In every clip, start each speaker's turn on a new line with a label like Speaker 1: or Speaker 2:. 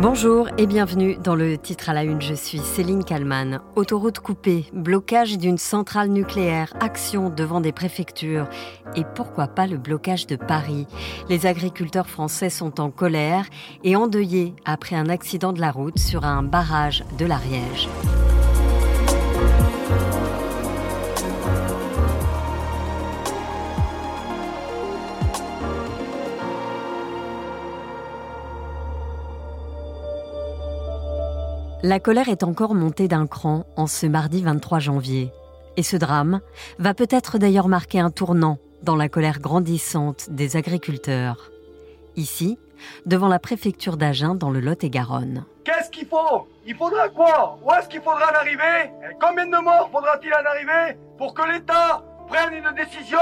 Speaker 1: Bonjour et bienvenue dans le titre à la une. Je suis Céline Kalman. Autoroute coupée, blocage d'une centrale nucléaire, action devant des préfectures et pourquoi pas le blocage de Paris? Les agriculteurs français sont en colère et endeuillés après un accident de la route sur un barrage de l'Ariège. La colère est encore montée d'un cran en ce mardi 23 janvier. Et ce drame va peut-être d'ailleurs marquer un tournant dans la colère grandissante des agriculteurs. Ici, devant la préfecture d'Agen dans le Lot-et-Garonne.
Speaker 2: Qu'est-ce qu'il faut? Il faudra quoi? Où est-ce qu'il faudra en arriver? Combien de morts faudra-t-il en arriver pour que l'État prenne une décision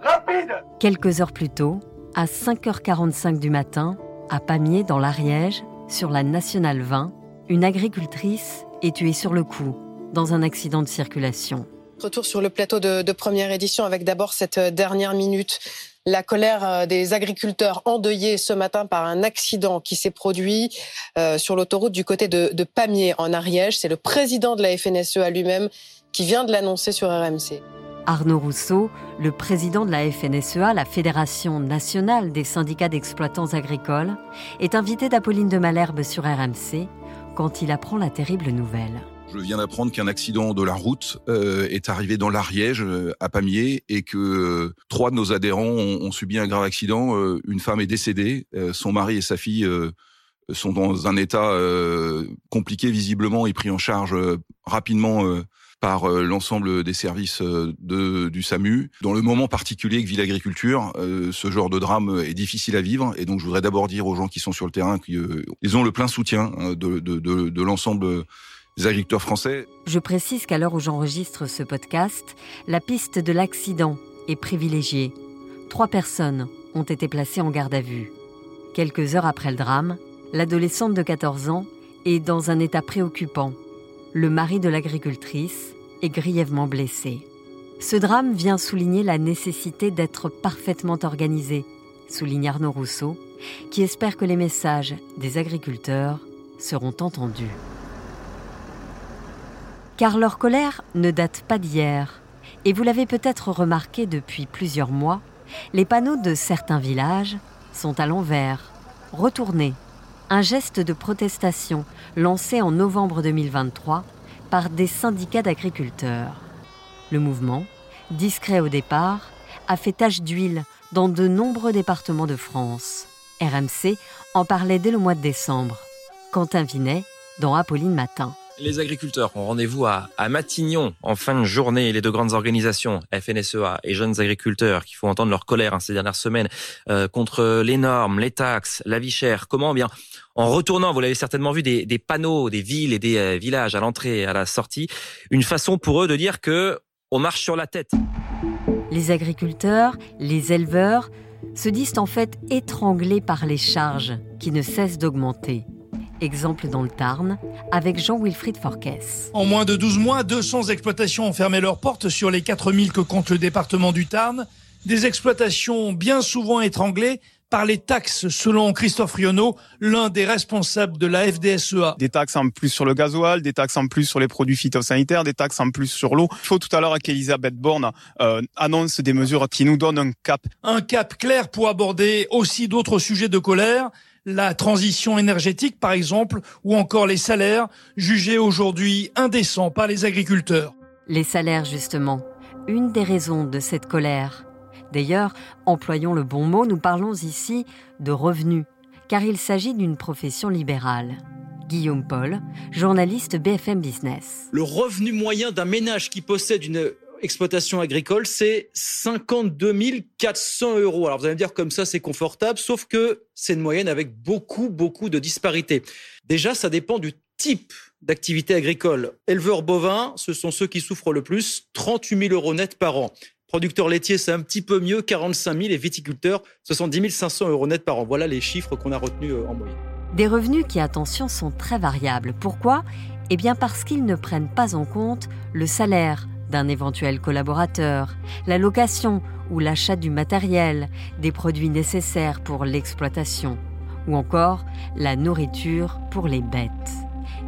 Speaker 2: rapide?
Speaker 1: Quelques heures plus tôt, à 5h45 du matin, à Pamiers dans l'Ariège, sur la Nationale 20, une agricultrice est tuée sur le coup dans un accident de circulation.
Speaker 3: Retour sur le plateau de, première édition avec d'abord cette dernière minute. La colère euh, des agriculteurs endeuillés ce matin par un accident qui s'est produit euh, sur l'autoroute du côté de, de Pamiers en Ariège. C'est le président de la FNSEA lui-même qui vient de l'annoncer sur RMC.
Speaker 1: Arnaud Rousseau, le président de la FNSEA, la Fédération nationale des syndicats d'exploitants agricoles, est invité d'Apolline de Malherbe sur RMC quand il apprend la terrible nouvelle.
Speaker 4: Je viens d'apprendre qu'un accident de la route euh, est arrivé dans l'Ariège, euh, à Pamiers, et que euh, trois de nos adhérents ont, subi un grave accident. une femme est décédée, son mari et sa fille sont dans un état compliqué visiblement et pris en charge rapidement par euh, l'ensemble des services euh, du SAMU. Dans le moment particulier que vit l'agriculture, euh, ce genre de drame est difficile à vivre. Et donc, je voudrais d'abord dire aux gens qui sont sur le terrain qu'ils ont le plein soutien de, de, de, de l'ensemble des agriculteurs français.
Speaker 1: Je précise qu'à l'heure où j'enregistre ce podcast, la piste de l'accident est privilégiée. Trois personnes ont été placées en garde à vue. Quelques heures après le drame, l'adolescente de 14 ans est dans un état préoccupant le mari de l'agricultrice, est grièvement blessé. Ce drame vient souligner la nécessité d'être parfaitement organisé, souligne Arnaud Rousseau, qui espère que les messages des agriculteurs seront entendus. Car leur colère ne date pas d'hier, et vous l'avez peut-être remarqué depuis plusieurs mois, les panneaux de certains villages sont à l'envers, retournés un geste de protestation lancé en novembre 2023 par des syndicats d'agriculteurs. Le mouvement, discret au départ, a fait tache d'huile dans de nombreux départements de France. RMC en parlait dès le mois de décembre. Quentin Vinet dans Apolline Matin.
Speaker 5: Les agriculteurs ont rendez-vous à, Matignon en fin de journée. Les deux grandes organisations, FNSEA et Jeunes Agriculteurs, qui font entendre leur colère hein, ces dernières semaines euh, contre les normes, les taxes, la vie chère. Comment? Bien En retournant, vous l'avez certainement vu, des, panneaux, des villes et des euh, villages à l'entrée et à la sortie. Une façon pour eux de dire que on marche sur la tête.
Speaker 1: Les agriculteurs, les éleveurs se disent en fait étranglés par les charges qui ne cessent d'augmenter. Exemple dans le Tarn, avec Jean-Wilfried Forquès.
Speaker 6: En moins de 12 mois, 200 exploitations ont fermé leurs portes sur les 4000 que compte le département du Tarn. Des exploitations bien souvent étranglées par les taxes, selon Christophe Rionneau, l'un des responsables de la FDSEA.
Speaker 7: Des taxes en plus sur le gasoil, des taxes en plus sur les produits phytosanitaires, des taxes en plus sur l'eau. Il faut tout à l'heure qu'Elisabeth Borne euh, annonce des mesures qui nous donnent un cap.
Speaker 6: Un cap clair pour aborder aussi d'autres sujets de colère, la transition énergétique par exemple, ou encore les salaires, jugés aujourd'hui indécents par les agriculteurs.
Speaker 1: Les salaires justement, une des raisons de cette colère. D'ailleurs, employons le bon mot, nous parlons ici de revenus, car il s'agit d'une profession libérale. Guillaume Paul, journaliste BFM Business.
Speaker 8: Le revenu moyen d'un ménage qui possède une exploitation agricole, c'est 52 400 euros. Alors vous allez me dire comme ça c'est confortable, sauf que c'est une moyenne avec beaucoup, beaucoup de disparités. Déjà, ça dépend du type d'activité agricole. Éleveurs bovins, ce sont ceux qui souffrent le plus, 38 000 euros net par an. Producteurs laitiers, c'est un petit peu mieux, 45 000. Et viticulteurs, 70 500 euros net par an. Voilà les chiffres qu'on a retenus euh, en moyenne.
Speaker 1: Des revenus qui, attention, sont très variables. Pourquoi? Eh bien parce qu'ils ne prennent pas en compte le salaire, d'un éventuel collaborateur, la location ou l'achat du matériel, des produits nécessaires pour l'exploitation, ou encore la nourriture pour les bêtes.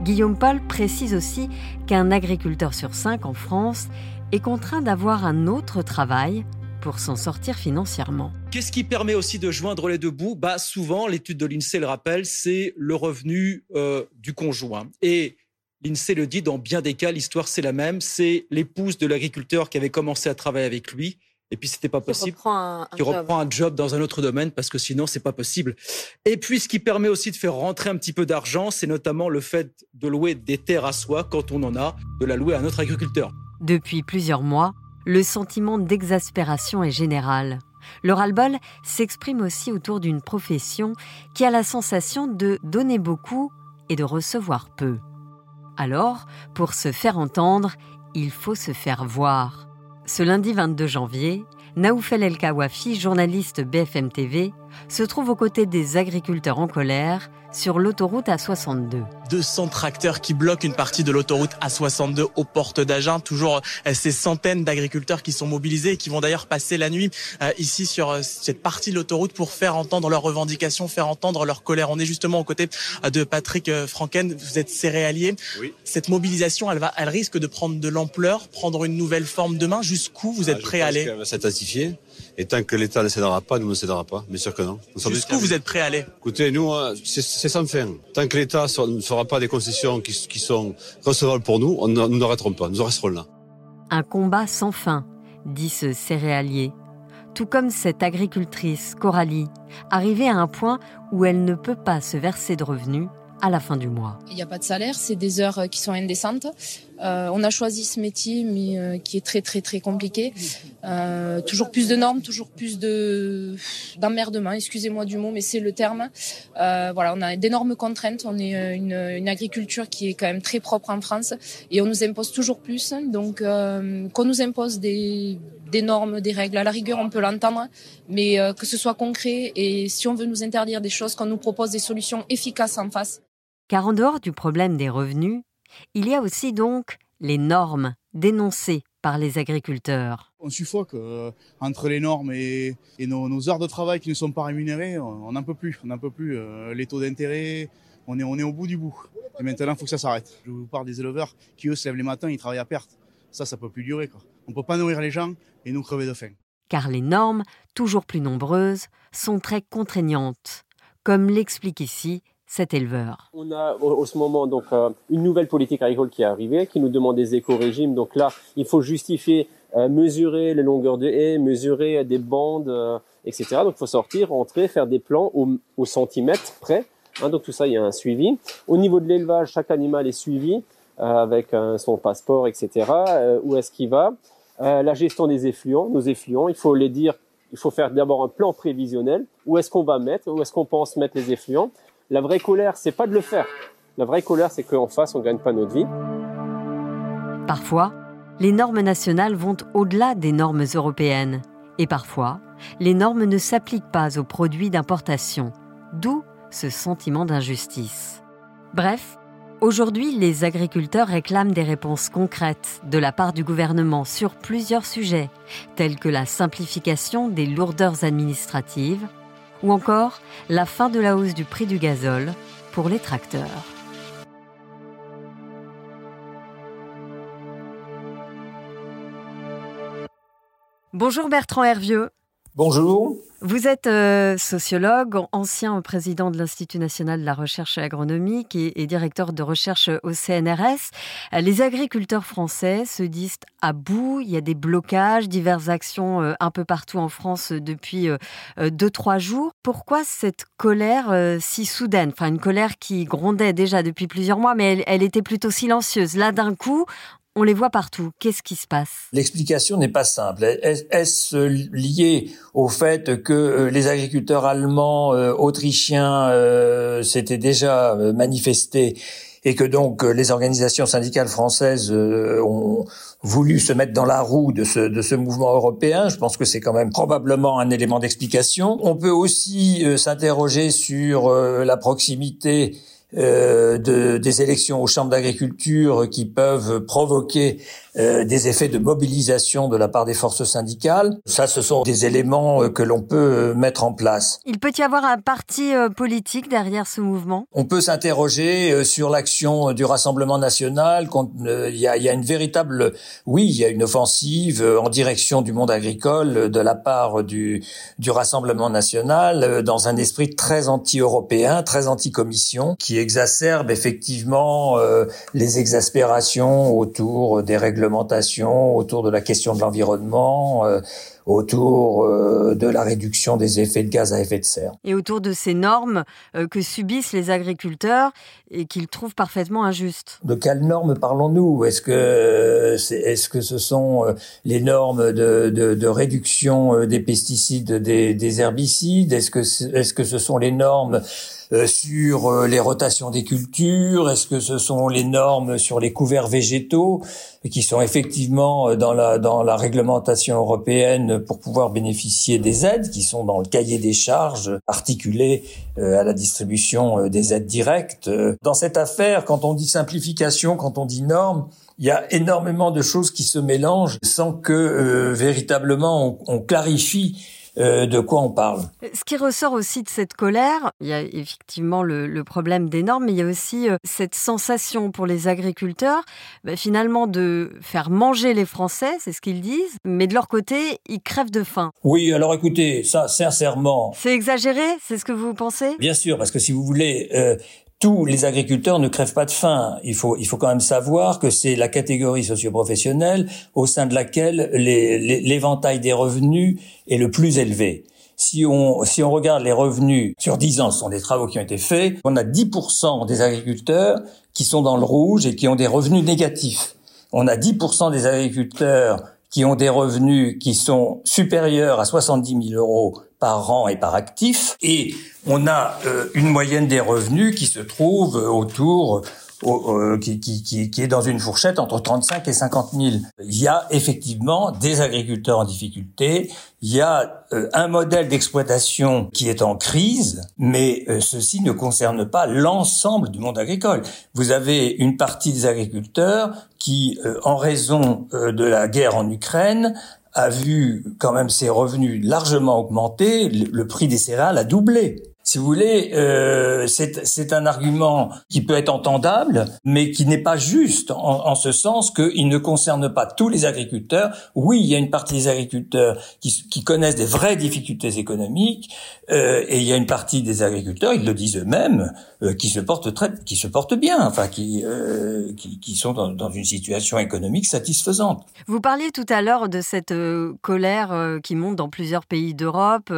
Speaker 1: Guillaume Paul précise aussi qu'un agriculteur sur cinq en France est contraint d'avoir un autre travail pour s'en sortir financièrement.
Speaker 8: Qu'est-ce qui permet aussi de joindre les deux bouts? Bah, Souvent, l'étude de l'INSEE le rappelle, c'est le revenu euh, du conjoint. Et l'INSEE le dit, dans bien des cas, l'histoire c'est la même. C'est l'épouse de l'agriculteur qui avait commencé à travailler avec lui. Et puis c'était pas possible.
Speaker 3: Qui reprend un,
Speaker 8: qui reprend un job dans un autre domaine parce que sinon c'est pas possible. Et puis ce qui permet aussi de faire rentrer un petit peu d'argent, c'est notamment le fait de louer des terres à soi quand on en a, de la louer à notre agriculteur.
Speaker 1: Depuis plusieurs mois, le sentiment d'exaspération est général. Le ras-le-bol s'exprime aussi autour d'une profession qui a la sensation de donner beaucoup et de recevoir peu. Alors, pour se faire entendre, il faut se faire voir. Ce lundi 22 janvier, Naoufel El Kawafi, journaliste BFM TV, se trouve aux côtés des agriculteurs en colère sur l'autoroute A62.
Speaker 9: 200 tracteurs qui bloquent une partie de l'autoroute A62 aux portes d'Agen. Toujours euh, ces centaines d'agriculteurs qui sont mobilisés et qui vont d'ailleurs passer la nuit euh, ici sur euh, cette partie de l'autoroute pour faire entendre leurs revendications, faire entendre leur colère. On est justement aux côtés de Patrick Franken. Vous êtes céréalier.
Speaker 10: Oui.
Speaker 9: Cette mobilisation, elle, va, elle risque de prendre de l'ampleur, prendre une nouvelle forme demain. Jusqu'où vous êtes
Speaker 10: Ah,
Speaker 9: prêt à aller?
Speaker 10: Elle va s'intensifier. Et tant que l'État ne cédera pas, nous ne cédera pas. Bien sûr que non. Nous sommes
Speaker 9: Jusqu'où vous êtes prêt à aller?
Speaker 10: Écoutez, nous, euh, c'est sans fin. Tant que l'État ne fera pas des concessions qui, qui sont recevables pour nous, on nous n'arrêterons pas. Nous en resterons là.
Speaker 1: Un combat sans fin, dit ce céréalier. Tout comme cette agricultrice, Coralie, arrivée à un point où elle ne peut pas se verser de revenus à la fin du mois.
Speaker 11: Il n'y a pas de salaire, c'est des heures euh, qui sont indécentes. Euh, on a choisi ce métier, mais euh, qui est très très très compliqué. Euh, toujours plus de normes, toujours plus de d'emmerdement. Excusez-moi du mot, mais c'est le terme. Euh, voilà, on a d'énormes contraintes. On est euh, une, une agriculture qui est quand même très propre en France, et on nous impose toujours plus. Donc, qu'on nous impose des des normes, des règles. À la rigueur, on peut l'entendre, mais que ce soit concret et si on veut nous interdire des choses, qu'on nous propose des solutions efficaces en face.
Speaker 1: Car en dehors du problème des revenus, il y a aussi donc les normes dénoncées par les agriculteurs.
Speaker 12: On suffoque euh, entre les normes et, et nos, nos heures de travail qui ne sont pas rémunérées. On n'en peut plus. On n'en peut plus. Euh, les taux d'intérêt, on est, on est au bout du bout. Et maintenant, il faut que ça s'arrête. Je vous parle des éleveurs qui, eux, se lèvent les matins, ils travaillent à perte. Ça, ça peut plus durer. Quoi. On peut pas nourrir les gens et nous crever de faim.
Speaker 1: Car les normes, toujours plus nombreuses, sont très contraignantes, comme l'explique ici cet éleveur.
Speaker 13: On a en ce moment donc euh, une nouvelle politique agricole qui est arrivée, qui nous demande des éco-régimes. Donc là, il faut justifier, euh, mesurer les longueurs de haies, mesurer des bandes, euh, etc. Donc il faut sortir, rentrer, faire des plans au, au centimètre près. Hein, donc tout ça, il y a un suivi. Au niveau de l'élevage, chaque animal est suivi avec son passeport, etc. Où est-ce qu'il va? La gestion des effluents, nos effluents, il faut les dire. Il faut faire d'abord un plan prévisionnel. Où est-ce qu'on va mettre? Où est-ce qu'on pense mettre les effluents? La vraie colère, c'est pas de le faire. La vraie colère, c'est qu'en face, on gagne pas notre vie.
Speaker 1: Parfois, les normes nationales vont au-delà des normes européennes. Et parfois, les normes ne s'appliquent pas aux produits d'importation. D'où ce sentiment d'injustice. Bref, aujourd'hui, les agriculteurs réclament des réponses concrètes de la part du gouvernement sur plusieurs sujets, tels que la simplification des lourdeurs administratives ou encore la fin de la hausse du prix du gazole pour les tracteurs. Bonjour Bertrand Hervieux.
Speaker 14: Bonjour.
Speaker 1: Vous êtes euh, sociologue, ancien président de l'Institut national de la recherche agronomique et, directeur de recherche au CNRS. Les agriculteurs français se disent à bout. Il y a des blocages, diverses actions euh, un peu partout en France depuis euh, deux, trois jours. Pourquoi cette colère euh, si soudaine? Enfin, une colère qui grondait déjà depuis plusieurs mois, mais elle, elle était plutôt silencieuse. Là, d'un coup, on les voit partout. Qu'est-ce qui se passe?
Speaker 14: L'explication n'est pas simple. Est-ce lié au fait que euh, les agriculteurs allemands, euh, autrichiens euh, s'étaient déjà manifestés et que donc les organisations syndicales françaises ont voulu se mettre dans la roue de ce, de ce mouvement européen? Je pense que c'est quand même probablement un élément d'explication. On peut aussi s'interroger sur la proximité euh, de, des élections aux chambres d'agriculture qui peuvent provoquer euh, des effets de mobilisation de la part des forces syndicales. Ça, ce sont des éléments euh, que l'on peut euh, mettre en place.
Speaker 1: Il peut y avoir un parti politique derrière ce mouvement?
Speaker 14: On peut s'interroger sur l'action du Rassemblement national. Il y a, il y a une véritable, oui, il y a une offensive en direction du monde agricole de la part du, du Rassemblement national dans un esprit très anti-européen, très anti-commission, qui exacerbe effectivement les exaspérations autour des règles réglementation, autour de la question de l'environnement, euh, autour euh, de la réduction des effets de gaz à effet de serre.
Speaker 1: Et autour de ces normes euh, que subissent les agriculteurs et qu'ils trouvent parfaitement injustes.
Speaker 14: De quelles normes parlons-nous? Est-ce que est-ce que ce sont les normes de, de, de réduction des pesticides, des, des herbicides? Est-ce que est-ce que ce sont les normes sur euh, les rotations des cultures? Est-ce que ce sont les normes sur les couverts végétaux qui sont effectivement dans la dans la réglementation européenne pour pouvoir bénéficier des aides qui sont dans le cahier des charges articulé à la distribution des aides directes. Dans cette affaire, quand on dit simplification, quand on dit normes, il y a énormément de choses qui se mélangent sans que véritablement on clarifie euh, de quoi on parle?
Speaker 1: Ce qui ressort aussi de cette colère, il y a effectivement le, problème des normes, mais il y a aussi euh, cette sensation pour les agriculteurs, bah, finalement, de faire manger les Français, c'est ce qu'ils disent, mais de leur côté, ils crèvent de faim.
Speaker 14: Oui, alors écoutez, ça, sincèrement.
Speaker 1: C'est exagéré, c'est ce que vous pensez?
Speaker 14: Bien sûr, parce que si vous voulez, euh, tous les agriculteurs ne crèvent pas de faim. Il faut, il faut quand même savoir que c'est la catégorie socioprofessionnelle au sein de laquelle l'éventail des revenus est le plus élevé. Si on, si on regarde les revenus sur 10 ans, ce sont des travaux qui ont été faits, on a 10% des agriculteurs qui sont dans le rouge et qui ont des revenus négatifs. On a 10% des agriculteurs qui ont des revenus qui sont supérieurs à 70 000 euros par an et par actif. Et on a euh, une moyenne des revenus qui se trouve autour euh, qui, qui, qui, est dans une fourchette entre 35 et 50 000. Il y a effectivement des agriculteurs en difficulté, il y a euh, un modèle d'exploitation qui est en crise, mais ceci ne concerne pas l'ensemble du monde agricole. Vous avez une partie des agriculteurs qui, en raison de la guerre en Ukraine, a vu quand même ses revenus largement augmenter, le prix des céréales a doublé si vous voulez, euh, c'est un argument qui peut être entendable, mais qui n'est pas juste en, ce sens qu'il ne concerne pas tous les agriculteurs. Oui, il y a une partie des agriculteurs qui, connaissent des vraies difficultés économiques, euh, et il y a une partie des agriculteurs, ils le disent eux-mêmes, euh, qui se portent très, qui se portent bien, enfin qui qui, sont dans, une situation économique satisfaisante.
Speaker 1: Vous parliez tout à l'heure de cette colère qui monte dans plusieurs pays d'Europe,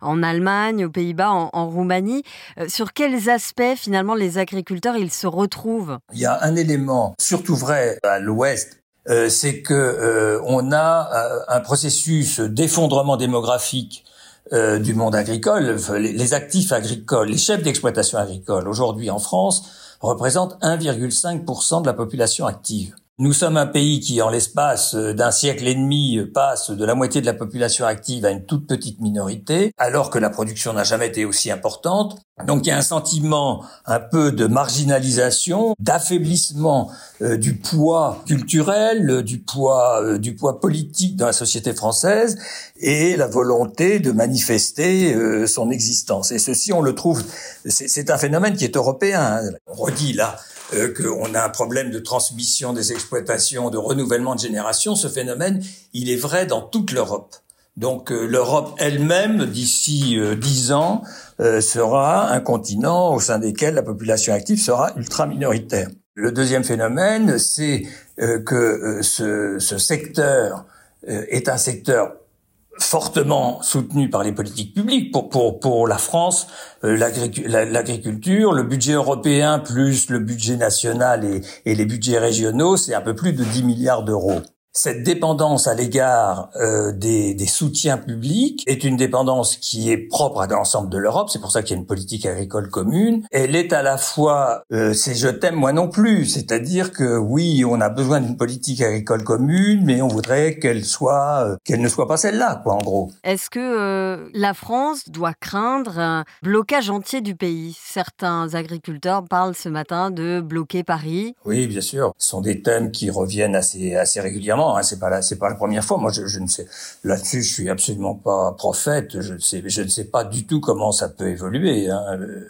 Speaker 1: en Allemagne, aux Pays-Bas, en, en Roumanie. Euh, sur quels aspects finalement les agriculteurs ils se retrouvent?
Speaker 14: Il y a un élément surtout vrai à l'Ouest euh, c'est que euh, on a un processus d'effondrement démographique du monde agricole. Les, actifs agricoles, les chefs d'exploitation agricole aujourd'hui en France représentent 1,5% de la population active. Nous sommes un pays qui, en l'espace d'un siècle et demi, passe de la moitié de la population active à une toute petite minorité, alors que la production n'a jamais été aussi importante. Donc il y a un sentiment un peu de marginalisation, d'affaiblissement euh, du poids culturel, du poids euh, du poids politique dans la société française et la volonté de manifester euh, son existence. Et ceci, on le trouve, c'est un phénomène qui est européen. On redit là euh, qu'on a un problème de transmission des exploitations, de renouvellement de génération, ce phénomène, il est vrai dans toute l'Europe. Donc euh, l'Europe elle-même, d'ici euh, dix ans, sera un continent au sein desquels la population active sera ultra minoritaire. Le deuxième phénomène, c'est que ce, ce, secteur est un secteur fortement soutenu par les politiques publiques. Pour pour pour la France euh, l'agriculture le budget européen plus le budget national et, et les budgets régionaux c'est un peu plus de 10 milliards d'euros cette dépendance à l'égard euh, des, des, soutiens publics est une dépendance qui est propre à l'ensemble de l'Europe. C'est pour ça qu'il y a une politique agricole commune. Elle est à la fois, euh, c'est je t'aime moi non plus. C'est-à-dire que oui, on a besoin d'une politique agricole commune, mais on voudrait qu'elle soit, euh, qu'elle ne soit pas celle-là, quoi, en gros.
Speaker 1: Est-ce que euh, la France doit craindre un blocage entier du pays? Certains agriculteurs parlent ce matin de bloquer Paris.
Speaker 14: Oui, bien sûr. Ce sont des thèmes qui reviennent assez, assez régulièrement Hein, c'est pas la, c'est pas la première fois. Moi, je, je ne sais là-dessus, je suis absolument pas prophète. Je ne sais, je ne sais pas du tout comment ça peut évoluer. Hein. Euh,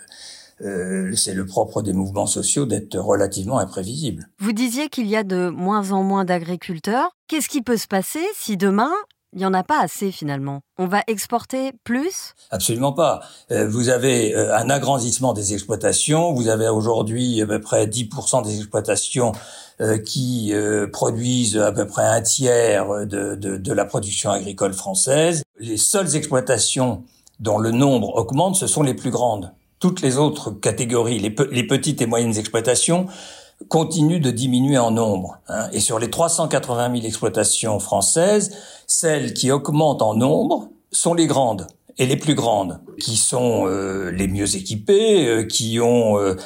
Speaker 14: euh c'est le propre des mouvements sociaux d'être relativement imprévisible.
Speaker 1: Vous disiez qu'il y a de moins en moins d'agriculteurs. Qu'est-ce qui peut se passer si demain il n'y en a pas assez finalement. On va exporter plus?
Speaker 14: Absolument pas. Euh, vous avez euh, un agrandissement des exploitations. Vous avez aujourd'hui à peu près 10% des exploitations euh, qui produisent à peu près un tiers de, la production agricole française. Les seules exploitations dont le nombre augmente, ce sont les plus grandes. Toutes les autres catégories, les, petites et moyennes exploitations, continue de diminuer en nombre. Hein. Et sur les 380 000 exploitations françaises, celles qui augmentent en nombre sont les grandes et les plus grandes, qui sont euh, les mieux équipées, euh, qui ont euh,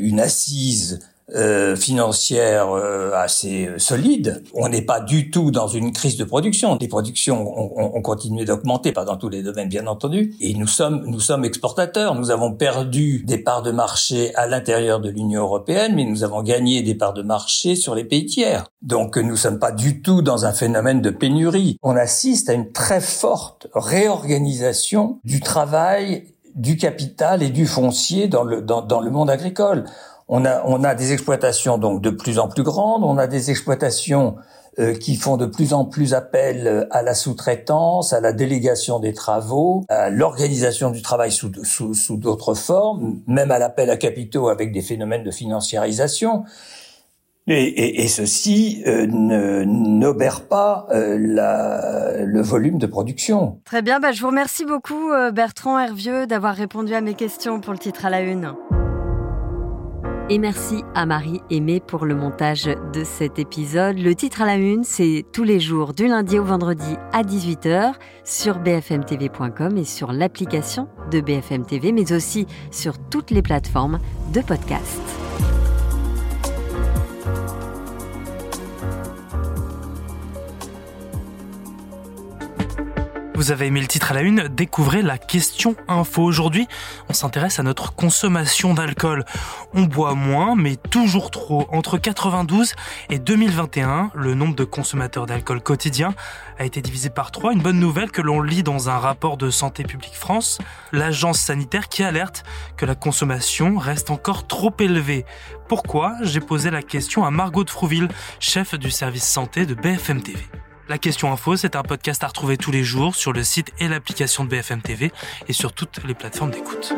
Speaker 14: une assise euh, financière euh, assez solide. On n'est pas du tout dans une crise de production. Les productions ont, ont, continué d'augmenter, pas dans tous les domaines bien entendu. Et nous sommes nous sommes exportateurs. Nous avons perdu des parts de marché à l'intérieur de l'Union européenne, mais nous avons gagné des parts de marché sur les pays tiers. Donc nous sommes pas du tout dans un phénomène de pénurie. On assiste à une très forte réorganisation du travail du capital et du foncier dans le dans, dans le monde agricole on a, on a des exploitations donc de plus en plus grandes, on a des exploitations euh, qui font de plus en plus appel euh, à la sous-traitance, à la délégation des travaux, à l'organisation du travail sous, sous, sous d'autres formes, même à l'appel à capitaux avec des phénomènes de financiarisation. Et, et, et ceci euh, n'obère pas euh, la, le volume de production.
Speaker 1: Très bien, bah, je vous remercie beaucoup Bertrand Hervieux d'avoir répondu à mes questions pour le titre à la une. Et merci à Marie Aimée pour le montage de cet épisode. Le titre à la une, c'est tous les jours du lundi au vendredi à 18h sur bfmtv.com et sur l'application de BFM TV, mais aussi sur toutes les plateformes de podcast.
Speaker 15: Vous avez aimé le titre à la une, découvrez la question info. Aujourd'hui, on s'intéresse à notre consommation d'alcool. On boit moins, mais toujours trop. Entre 92 et 2021, le nombre de consommateurs d'alcool quotidien a été divisé par 3. Une bonne nouvelle que l'on lit dans un rapport de Santé publique France, l'agence sanitaire qui alerte que la consommation reste encore trop élevée. Pourquoi? J'ai posé la question à Margot de Frouville, chef du service santé de BFM TV. La question info, c'est un podcast à retrouver tous les jours sur le site et l'application de BFM TV et sur toutes les plateformes d'écoute.